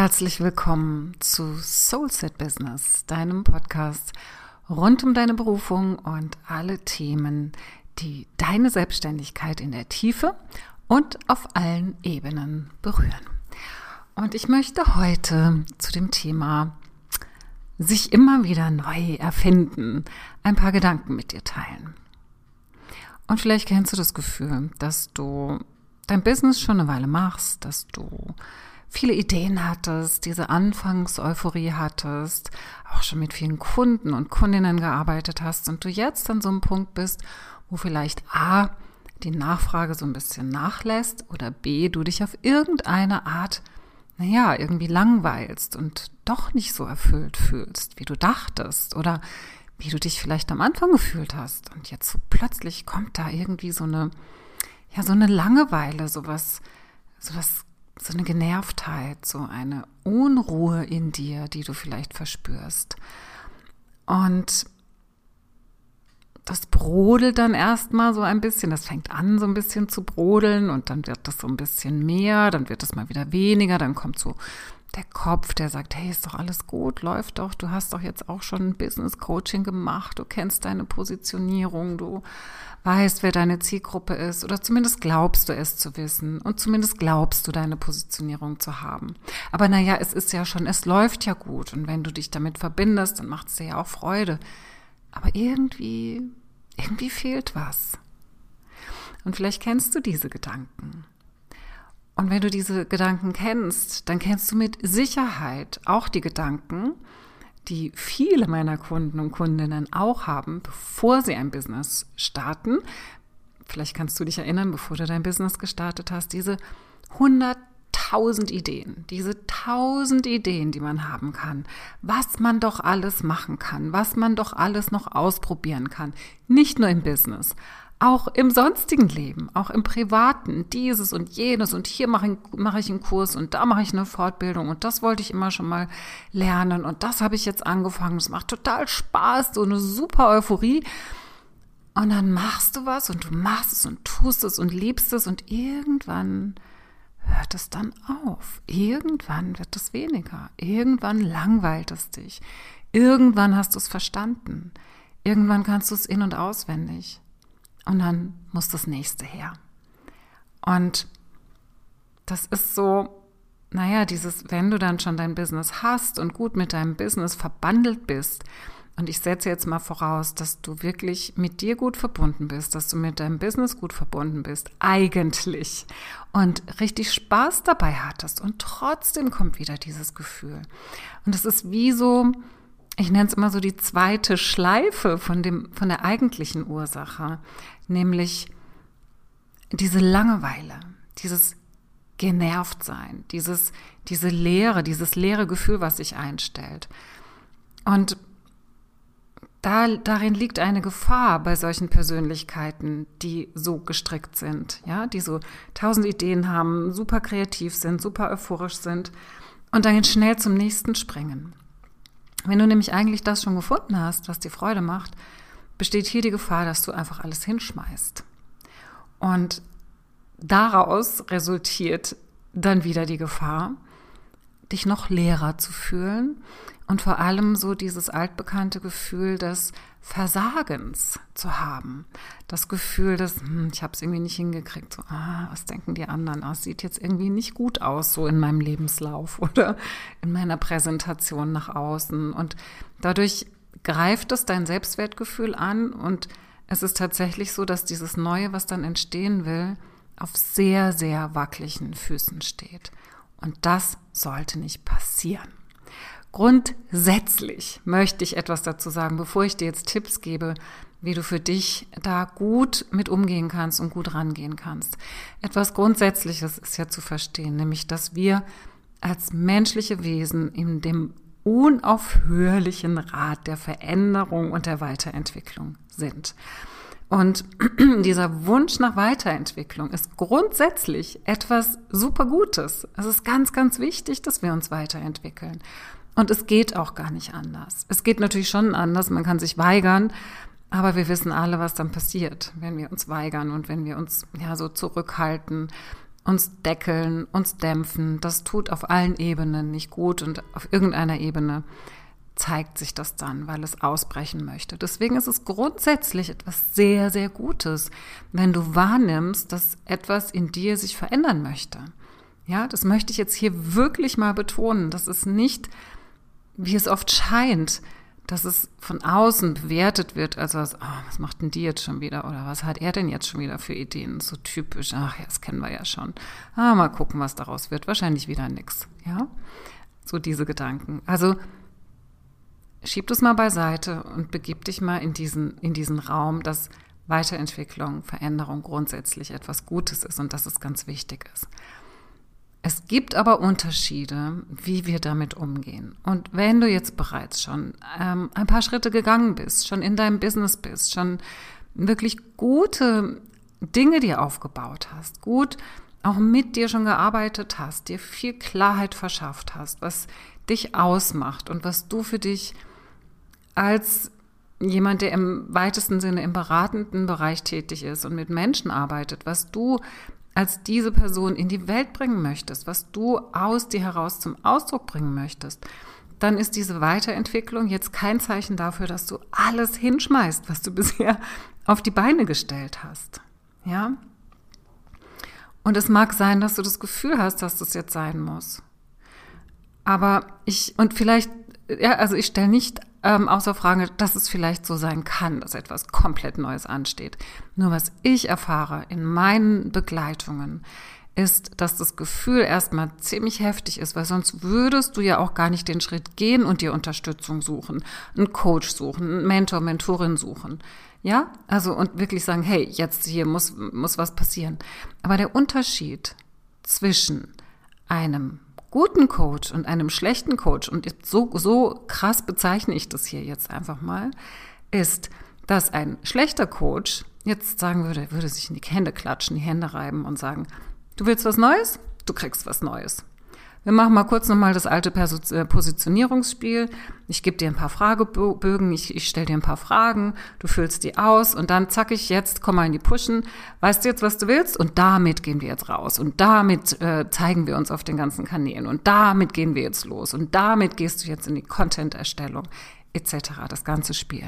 Herzlich willkommen zu Soulset Business, deinem Podcast rund um deine Berufung und alle Themen, die deine Selbstständigkeit in der Tiefe und auf allen Ebenen berühren. Und ich möchte heute zu dem Thema sich immer wieder neu erfinden, ein paar Gedanken mit dir teilen. Und vielleicht kennst du das Gefühl, dass du dein Business schon eine Weile machst, dass du viele Ideen hattest, diese Anfangseuphorie hattest, auch schon mit vielen Kunden und Kundinnen gearbeitet hast und du jetzt an so einem Punkt bist, wo vielleicht A, die Nachfrage so ein bisschen nachlässt oder B, du dich auf irgendeine Art, naja, irgendwie langweilst und doch nicht so erfüllt fühlst, wie du dachtest oder wie du dich vielleicht am Anfang gefühlt hast. Und jetzt so plötzlich kommt da irgendwie so eine, ja, so eine Langeweile, sowas, sowas so eine Genervtheit, so eine Unruhe in dir, die du vielleicht verspürst. Und das brodelt dann erstmal so ein bisschen, das fängt an so ein bisschen zu brodeln und dann wird das so ein bisschen mehr, dann wird es mal wieder weniger, dann kommt so der Kopf, der sagt, hey, ist doch alles gut, läuft doch, du hast doch jetzt auch schon Business Coaching gemacht, du kennst deine Positionierung, du weißt, wer deine Zielgruppe ist oder zumindest glaubst du es zu wissen und zumindest glaubst du deine Positionierung zu haben. Aber naja, es ist ja schon, es läuft ja gut und wenn du dich damit verbindest, dann macht es dir ja auch Freude. Aber irgendwie, irgendwie fehlt was. Und vielleicht kennst du diese Gedanken. Und wenn du diese Gedanken kennst, dann kennst du mit Sicherheit auch die Gedanken, die viele meiner Kunden und Kundinnen auch haben, bevor sie ein Business starten. Vielleicht kannst du dich erinnern, bevor du dein Business gestartet hast, diese 100.000 Ideen, diese 1000 Ideen, die man haben kann, was man doch alles machen kann, was man doch alles noch ausprobieren kann, nicht nur im Business, auch im sonstigen Leben, auch im privaten, dieses und jenes und hier mache ich, mache ich einen Kurs und da mache ich eine Fortbildung und das wollte ich immer schon mal lernen und das habe ich jetzt angefangen. Es macht total Spaß, so eine super Euphorie. Und dann machst du was und du machst es und tust es und liebst es und irgendwann hört es dann auf. Irgendwann wird es weniger. Irgendwann langweilt es dich. Irgendwann hast du es verstanden. Irgendwann kannst du es in und auswendig. Und dann muss das nächste her. Und das ist so, naja, dieses, wenn du dann schon dein Business hast und gut mit deinem Business verbandelt bist, und ich setze jetzt mal voraus, dass du wirklich mit dir gut verbunden bist, dass du mit deinem Business gut verbunden bist, eigentlich. Und richtig Spaß dabei hattest. Und trotzdem kommt wieder dieses Gefühl. Und es ist wie so, ich nenne es immer so die zweite Schleife von dem, von der eigentlichen Ursache, nämlich diese Langeweile, dieses genervt sein, dieses, diese Leere, dieses leere Gefühl, was sich einstellt. Und da, darin liegt eine Gefahr bei solchen Persönlichkeiten, die so gestrickt sind, ja, die so tausend Ideen haben, super kreativ sind, super euphorisch sind und dann schnell zum nächsten springen. Wenn du nämlich eigentlich das schon gefunden hast, was dir Freude macht, besteht hier die Gefahr, dass du einfach alles hinschmeißt. Und daraus resultiert dann wieder die Gefahr, dich noch leerer zu fühlen und vor allem so dieses altbekannte Gefühl des Versagens zu haben. Das Gefühl, dass hm, ich habe es irgendwie nicht hingekriegt. So, ah, was denken die anderen? Ah, es sieht jetzt irgendwie nicht gut aus so in meinem Lebenslauf oder in meiner Präsentation nach außen. Und dadurch greift es dein Selbstwertgefühl an und es ist tatsächlich so, dass dieses Neue, was dann entstehen will, auf sehr, sehr wackeligen Füßen steht. Und das sollte nicht passieren. Grundsätzlich möchte ich etwas dazu sagen, bevor ich dir jetzt Tipps gebe, wie du für dich da gut mit umgehen kannst und gut rangehen kannst. Etwas Grundsätzliches ist ja zu verstehen, nämlich dass wir als menschliche Wesen in dem unaufhörlichen Rat der Veränderung und der Weiterentwicklung sind. Und dieser Wunsch nach Weiterentwicklung ist grundsätzlich etwas super Gutes. Es ist ganz, ganz wichtig, dass wir uns weiterentwickeln. Und es geht auch gar nicht anders. Es geht natürlich schon anders, man kann sich weigern, aber wir wissen alle, was dann passiert, wenn wir uns weigern und wenn wir uns ja so zurückhalten uns deckeln, uns dämpfen. Das tut auf allen Ebenen nicht gut und auf irgendeiner Ebene zeigt sich das dann, weil es ausbrechen möchte. Deswegen ist es grundsätzlich etwas sehr, sehr Gutes, wenn du wahrnimmst, dass etwas in dir sich verändern möchte. Ja, das möchte ich jetzt hier wirklich mal betonen. Das ist nicht, wie es oft scheint, dass es von außen bewertet wird, also was, oh, was macht denn die jetzt schon wieder oder was hat er denn jetzt schon wieder für Ideen? So typisch, ach ja, das kennen wir ja schon. Ah, mal gucken, was daraus wird. Wahrscheinlich wieder nix, ja? So diese Gedanken. Also schieb das mal beiseite und begib dich mal in diesen, in diesen Raum, dass Weiterentwicklung, Veränderung grundsätzlich etwas Gutes ist und dass es ganz wichtig ist. Es gibt aber Unterschiede, wie wir damit umgehen. Und wenn du jetzt bereits schon ähm, ein paar Schritte gegangen bist, schon in deinem Business bist, schon wirklich gute Dinge dir aufgebaut hast, gut auch mit dir schon gearbeitet hast, dir viel Klarheit verschafft hast, was dich ausmacht und was du für dich als jemand, der im weitesten Sinne im beratenden Bereich tätig ist und mit Menschen arbeitet, was du als diese Person in die Welt bringen möchtest, was du aus dir heraus zum Ausdruck bringen möchtest, dann ist diese Weiterentwicklung jetzt kein Zeichen dafür, dass du alles hinschmeißt, was du bisher auf die Beine gestellt hast. Ja? Und es mag sein, dass du das Gefühl hast, dass das jetzt sein muss. Aber ich, und vielleicht, ja, also ich stelle nicht ähm, außer Frage, dass es vielleicht so sein kann, dass etwas komplett Neues ansteht. Nur was ich erfahre in meinen Begleitungen, ist, dass das Gefühl erstmal ziemlich heftig ist, weil sonst würdest du ja auch gar nicht den Schritt gehen und dir Unterstützung suchen, einen Coach suchen, einen Mentor, Mentorin suchen. Ja, also und wirklich sagen, hey, jetzt hier muss, muss was passieren. Aber der Unterschied zwischen einem guten Coach und einem schlechten Coach, und so, so krass bezeichne ich das hier jetzt einfach mal, ist, dass ein schlechter Coach jetzt sagen würde, würde sich in die Hände klatschen, die Hände reiben und sagen, du willst was Neues? Du kriegst was Neues. Wir machen mal kurz nochmal das alte äh, Positionierungsspiel. Ich gebe dir ein paar Fragebögen, ich, ich stelle dir ein paar Fragen, du füllst die aus und dann zack ich jetzt, komm mal in die Pushen. Weißt du jetzt, was du willst? Und damit gehen wir jetzt raus. Und damit äh, zeigen wir uns auf den ganzen Kanälen. Und damit gehen wir jetzt los. Und damit gehst du jetzt in die Content-Erstellung etc. Das ganze Spiel.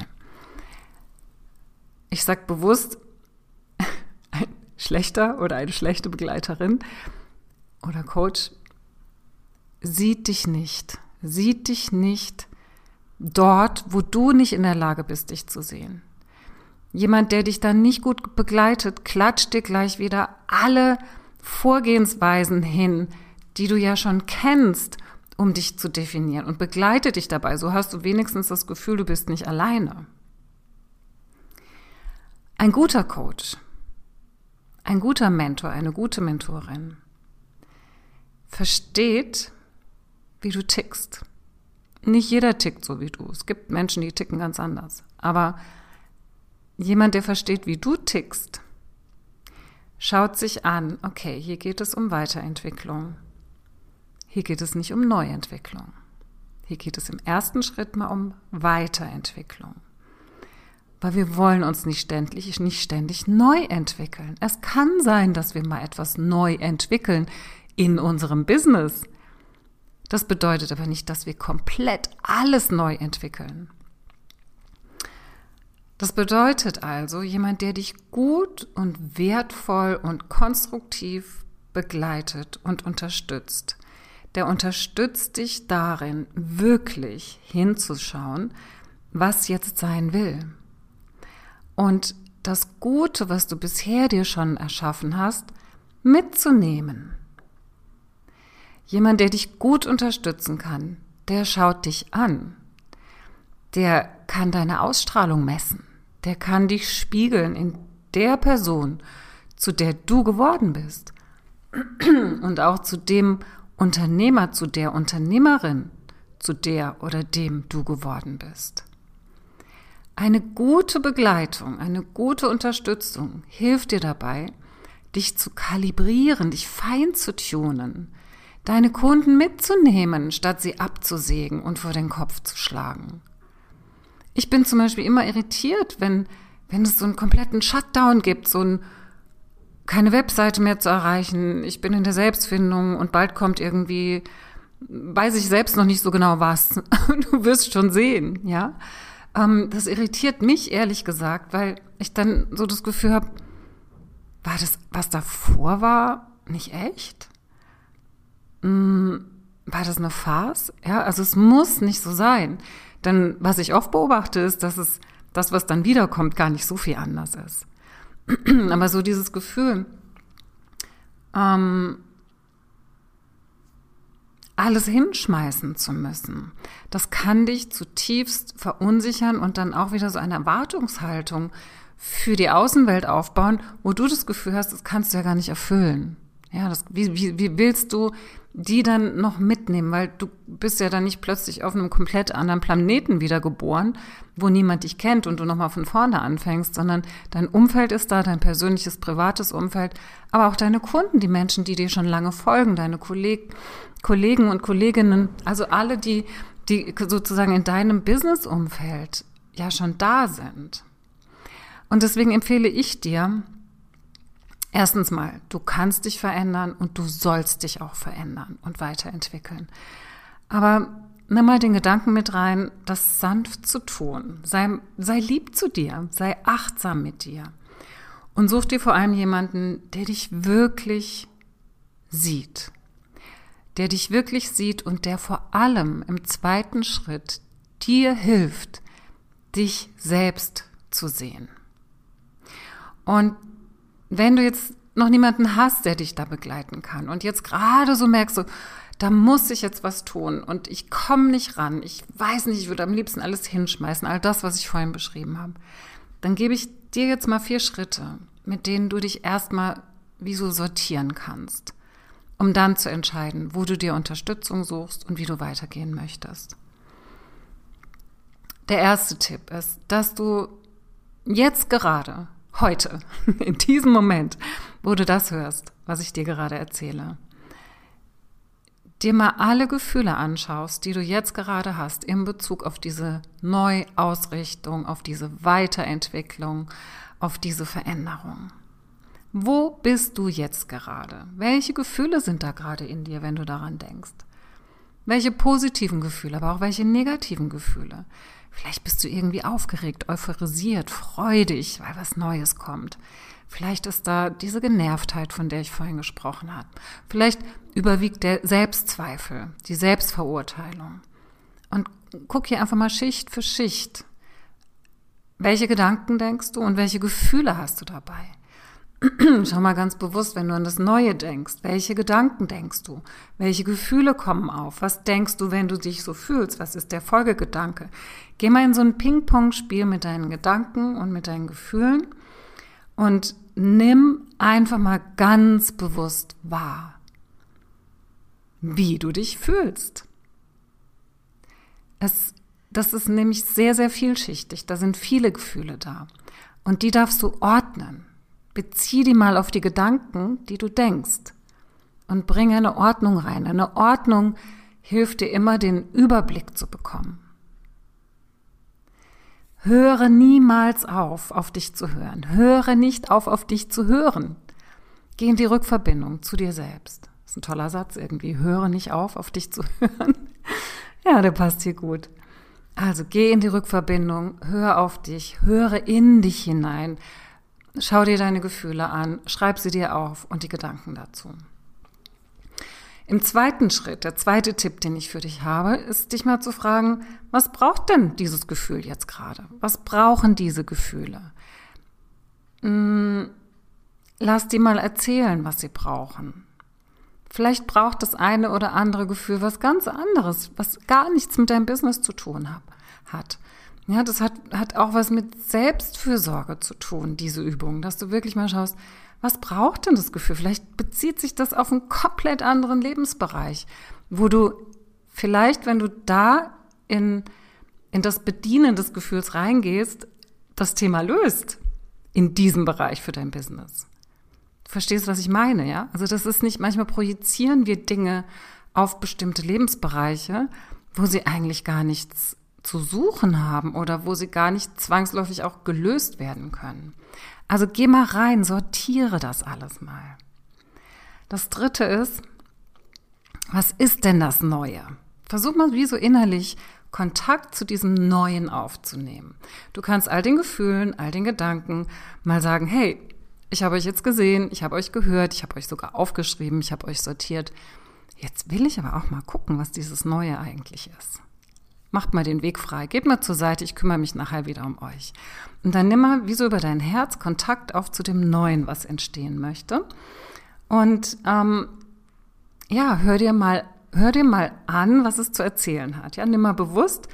Ich sag bewusst, ein schlechter oder eine schlechte Begleiterin oder Coach sieht dich nicht, sieht dich nicht dort, wo du nicht in der Lage bist, dich zu sehen. Jemand, der dich dann nicht gut begleitet, klatscht dir gleich wieder alle Vorgehensweisen hin, die du ja schon kennst, um dich zu definieren und begleitet dich dabei. So hast du wenigstens das Gefühl, du bist nicht alleine. Ein guter Coach, ein guter Mentor, eine gute Mentorin versteht, wie du tickst. Nicht jeder tickt so wie du. Es gibt Menschen, die ticken ganz anders. Aber jemand, der versteht, wie du tickst, schaut sich an, okay, hier geht es um Weiterentwicklung. Hier geht es nicht um Neuentwicklung. Hier geht es im ersten Schritt mal um Weiterentwicklung. Weil wir wollen uns nicht ständig, nicht ständig neu entwickeln. Es kann sein, dass wir mal etwas neu entwickeln in unserem Business. Das bedeutet aber nicht, dass wir komplett alles neu entwickeln. Das bedeutet also, jemand, der dich gut und wertvoll und konstruktiv begleitet und unterstützt, der unterstützt dich darin, wirklich hinzuschauen, was jetzt sein will. Und das Gute, was du bisher dir schon erschaffen hast, mitzunehmen Jemand, der dich gut unterstützen kann, der schaut dich an. Der kann deine Ausstrahlung messen. Der kann dich spiegeln in der Person, zu der du geworden bist. Und auch zu dem Unternehmer, zu der Unternehmerin, zu der oder dem du geworden bist. Eine gute Begleitung, eine gute Unterstützung hilft dir dabei, dich zu kalibrieren, dich fein zu tunen, deine Kunden mitzunehmen, statt sie abzusägen und vor den Kopf zu schlagen. Ich bin zum Beispiel immer irritiert, wenn, wenn es so einen kompletten Shutdown gibt, so ein keine Webseite mehr zu erreichen, ich bin in der Selbstfindung und bald kommt irgendwie, weiß ich selbst noch nicht so genau was. Du wirst schon sehen, ja. Ähm, das irritiert mich ehrlich gesagt, weil ich dann so das Gefühl habe, war das, was davor war, nicht echt? Hm, war das eine Farce? Ja, also es muss nicht so sein. Denn was ich oft beobachte, ist, dass es das, was dann wiederkommt, gar nicht so viel anders ist. Aber so dieses Gefühl, ähm, alles hinschmeißen zu müssen, das kann dich zutiefst verunsichern und dann auch wieder so eine Erwartungshaltung für die Außenwelt aufbauen, wo du das Gefühl hast, das kannst du ja gar nicht erfüllen. Ja, das, wie, wie, wie willst du die dann noch mitnehmen? Weil du bist ja dann nicht plötzlich auf einem komplett anderen Planeten wiedergeboren, wo niemand dich kennt und du nochmal von vorne anfängst, sondern dein Umfeld ist da, dein persönliches, privates Umfeld, aber auch deine Kunden, die Menschen, die dir schon lange folgen, deine Kolleg Kollegen und Kolleginnen, also alle, die, die sozusagen in deinem Business-Umfeld ja schon da sind. Und deswegen empfehle ich dir, Erstens mal, du kannst dich verändern und du sollst dich auch verändern und weiterentwickeln. Aber nimm mal den Gedanken mit rein, das sanft zu tun. Sei, sei lieb zu dir, sei achtsam mit dir. Und such dir vor allem jemanden, der dich wirklich sieht. Der dich wirklich sieht und der vor allem im zweiten Schritt dir hilft, dich selbst zu sehen. Und wenn du jetzt noch niemanden hast, der dich da begleiten kann und jetzt gerade so merkst du, da muss ich jetzt was tun und ich komme nicht ran, ich weiß nicht, ich würde am liebsten alles hinschmeißen, all das, was ich vorhin beschrieben habe, dann gebe ich dir jetzt mal vier Schritte, mit denen du dich erstmal wie so sortieren kannst, um dann zu entscheiden, wo du dir Unterstützung suchst und wie du weitergehen möchtest. Der erste Tipp ist, dass du jetzt gerade heute, in diesem Moment, wo du das hörst, was ich dir gerade erzähle, dir mal alle Gefühle anschaust, die du jetzt gerade hast in Bezug auf diese Neuausrichtung, auf diese Weiterentwicklung, auf diese Veränderung. Wo bist du jetzt gerade? Welche Gefühle sind da gerade in dir, wenn du daran denkst? Welche positiven Gefühle, aber auch welche negativen Gefühle? Vielleicht bist du irgendwie aufgeregt, euphorisiert, freudig, weil was Neues kommt. Vielleicht ist da diese Genervtheit, von der ich vorhin gesprochen habe. Vielleicht überwiegt der Selbstzweifel, die Selbstverurteilung. Und guck hier einfach mal Schicht für Schicht. Welche Gedanken denkst du und welche Gefühle hast du dabei? Schau mal ganz bewusst, wenn du an das Neue denkst, welche Gedanken denkst du? Welche Gefühle kommen auf? Was denkst du, wenn du dich so fühlst? Was ist der Folgegedanke? Geh mal in so ein Ping-Pong-Spiel mit deinen Gedanken und mit deinen Gefühlen und nimm einfach mal ganz bewusst wahr, wie du dich fühlst. Es, das ist nämlich sehr, sehr vielschichtig. Da sind viele Gefühle da. Und die darfst du ordnen. Bezieh die mal auf die Gedanken, die du denkst und bring eine Ordnung rein. Eine Ordnung hilft dir immer, den Überblick zu bekommen. Höre niemals auf, auf dich zu hören. Höre nicht auf, auf dich zu hören. Geh in die Rückverbindung zu dir selbst. Das ist ein toller Satz irgendwie. Höre nicht auf, auf dich zu hören. ja, der passt hier gut. Also geh in die Rückverbindung, hör auf dich, höre in dich hinein, Schau dir deine Gefühle an, schreib sie dir auf und die Gedanken dazu. Im zweiten Schritt, der zweite Tipp, den ich für dich habe, ist dich mal zu fragen, was braucht denn dieses Gefühl jetzt gerade? Was brauchen diese Gefühle? Hm, lass die mal erzählen, was sie brauchen. Vielleicht braucht das eine oder andere Gefühl was ganz anderes, was gar nichts mit deinem Business zu tun hat. Ja, das hat, hat auch was mit Selbstfürsorge zu tun, diese Übung, dass du wirklich mal schaust, was braucht denn das Gefühl? Vielleicht bezieht sich das auf einen komplett anderen Lebensbereich, wo du vielleicht, wenn du da in, in das Bedienen des Gefühls reingehst, das Thema löst in diesem Bereich für dein Business. Du verstehst, was ich meine, ja? Also das ist nicht, manchmal projizieren wir Dinge auf bestimmte Lebensbereiche, wo sie eigentlich gar nichts zu suchen haben oder wo sie gar nicht zwangsläufig auch gelöst werden können. Also geh mal rein, sortiere das alles mal. Das dritte ist, was ist denn das Neue? Versuch mal wie so innerlich Kontakt zu diesem Neuen aufzunehmen. Du kannst all den Gefühlen, all den Gedanken mal sagen, hey, ich habe euch jetzt gesehen, ich habe euch gehört, ich habe euch sogar aufgeschrieben, ich habe euch sortiert. Jetzt will ich aber auch mal gucken, was dieses Neue eigentlich ist. Macht mal den Weg frei, geht mal zur Seite, ich kümmere mich nachher wieder um euch. Und dann nimm mal wie so über dein Herz Kontakt auf zu dem Neuen, was entstehen möchte. Und ähm, ja, hör dir mal, hör dir mal an, was es zu erzählen hat. Ja, nimm mal bewusst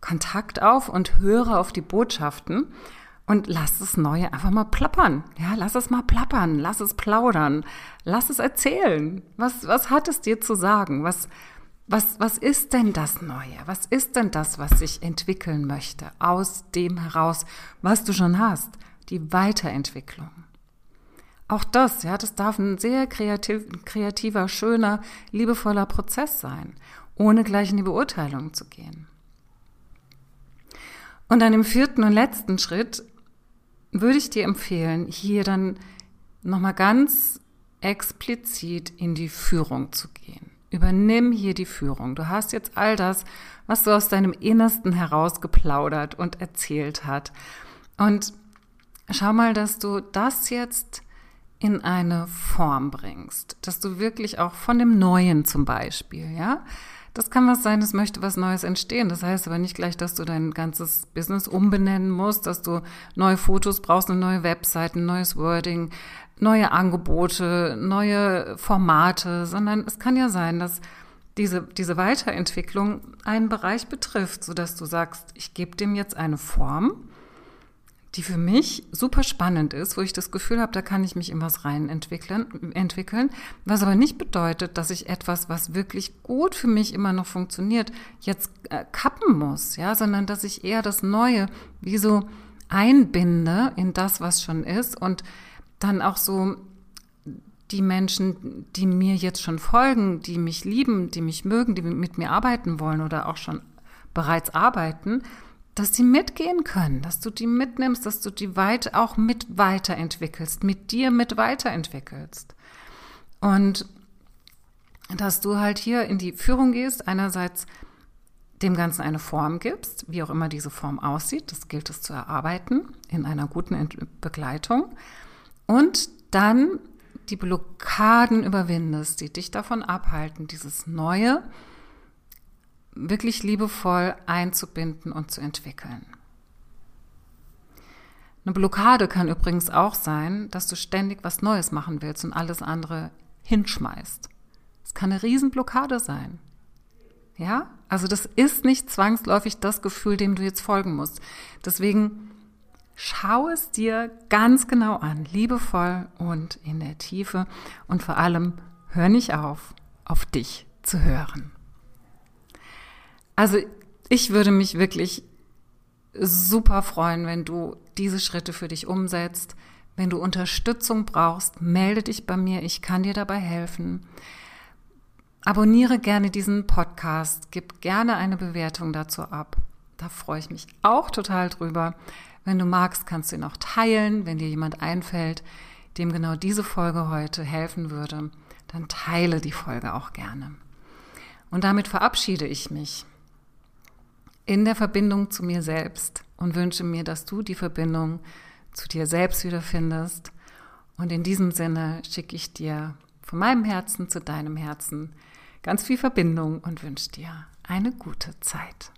Kontakt auf und höre auf die Botschaften und lass das Neue einfach mal plappern. Ja, lass es mal plappern, lass es plaudern, lass es erzählen. Was, was hat es dir zu sagen? Was, was, was ist denn das Neue? Was ist denn das, was sich entwickeln möchte aus dem heraus, was du schon hast? Die Weiterentwicklung. Auch das, ja, das darf ein sehr kreativ, kreativer, schöner, liebevoller Prozess sein, ohne gleich in die Beurteilung zu gehen. Und dann im vierten und letzten Schritt würde ich dir empfehlen, hier dann nochmal ganz explizit in die Führung zu gehen. Übernimm hier die Führung. Du hast jetzt all das, was du aus deinem Innersten herausgeplaudert und erzählt hat. Und schau mal, dass du das jetzt in eine Form bringst, dass du wirklich auch von dem Neuen zum Beispiel, ja, das kann was sein, es möchte was Neues entstehen. Das heißt aber nicht gleich, dass du dein ganzes Business umbenennen musst, dass du neue Fotos brauchst, eine neue Website, ein neues Wording, neue Angebote, neue Formate, sondern es kann ja sein, dass diese, diese Weiterentwicklung einen Bereich betrifft, so dass du sagst, ich gebe dem jetzt eine Form die für mich super spannend ist, wo ich das Gefühl habe, da kann ich mich in was rein entwickeln, entwickeln, was aber nicht bedeutet, dass ich etwas, was wirklich gut für mich immer noch funktioniert, jetzt äh, kappen muss, ja, sondern dass ich eher das Neue wie so einbinde in das, was schon ist und dann auch so die Menschen, die mir jetzt schon folgen, die mich lieben, die mich mögen, die mit mir arbeiten wollen oder auch schon bereits arbeiten, dass die mitgehen können, dass du die mitnimmst, dass du die weit auch mit weiterentwickelst, mit dir mit weiterentwickelst. Und dass du halt hier in die Führung gehst, einerseits dem Ganzen eine Form gibst, wie auch immer diese Form aussieht, das gilt es zu erarbeiten in einer guten Begleitung und dann die Blockaden überwindest, die dich davon abhalten, dieses Neue wirklich liebevoll einzubinden und zu entwickeln. Eine Blockade kann übrigens auch sein, dass du ständig was Neues machen willst und alles andere hinschmeißt. Es kann eine Riesenblockade sein. Ja? Also das ist nicht zwangsläufig das Gefühl, dem du jetzt folgen musst. Deswegen schau es dir ganz genau an, liebevoll und in der Tiefe und vor allem hör nicht auf, auf dich zu hören. Also ich würde mich wirklich super freuen, wenn du diese Schritte für dich umsetzt. Wenn du Unterstützung brauchst, melde dich bei mir, ich kann dir dabei helfen. Abonniere gerne diesen Podcast, gib gerne eine Bewertung dazu ab. Da freue ich mich auch total drüber. Wenn du magst, kannst du ihn auch teilen, wenn dir jemand einfällt, dem genau diese Folge heute helfen würde, dann teile die Folge auch gerne. Und damit verabschiede ich mich in der Verbindung zu mir selbst und wünsche mir, dass du die Verbindung zu dir selbst wiederfindest. Und in diesem Sinne schicke ich dir von meinem Herzen zu deinem Herzen ganz viel Verbindung und wünsche dir eine gute Zeit.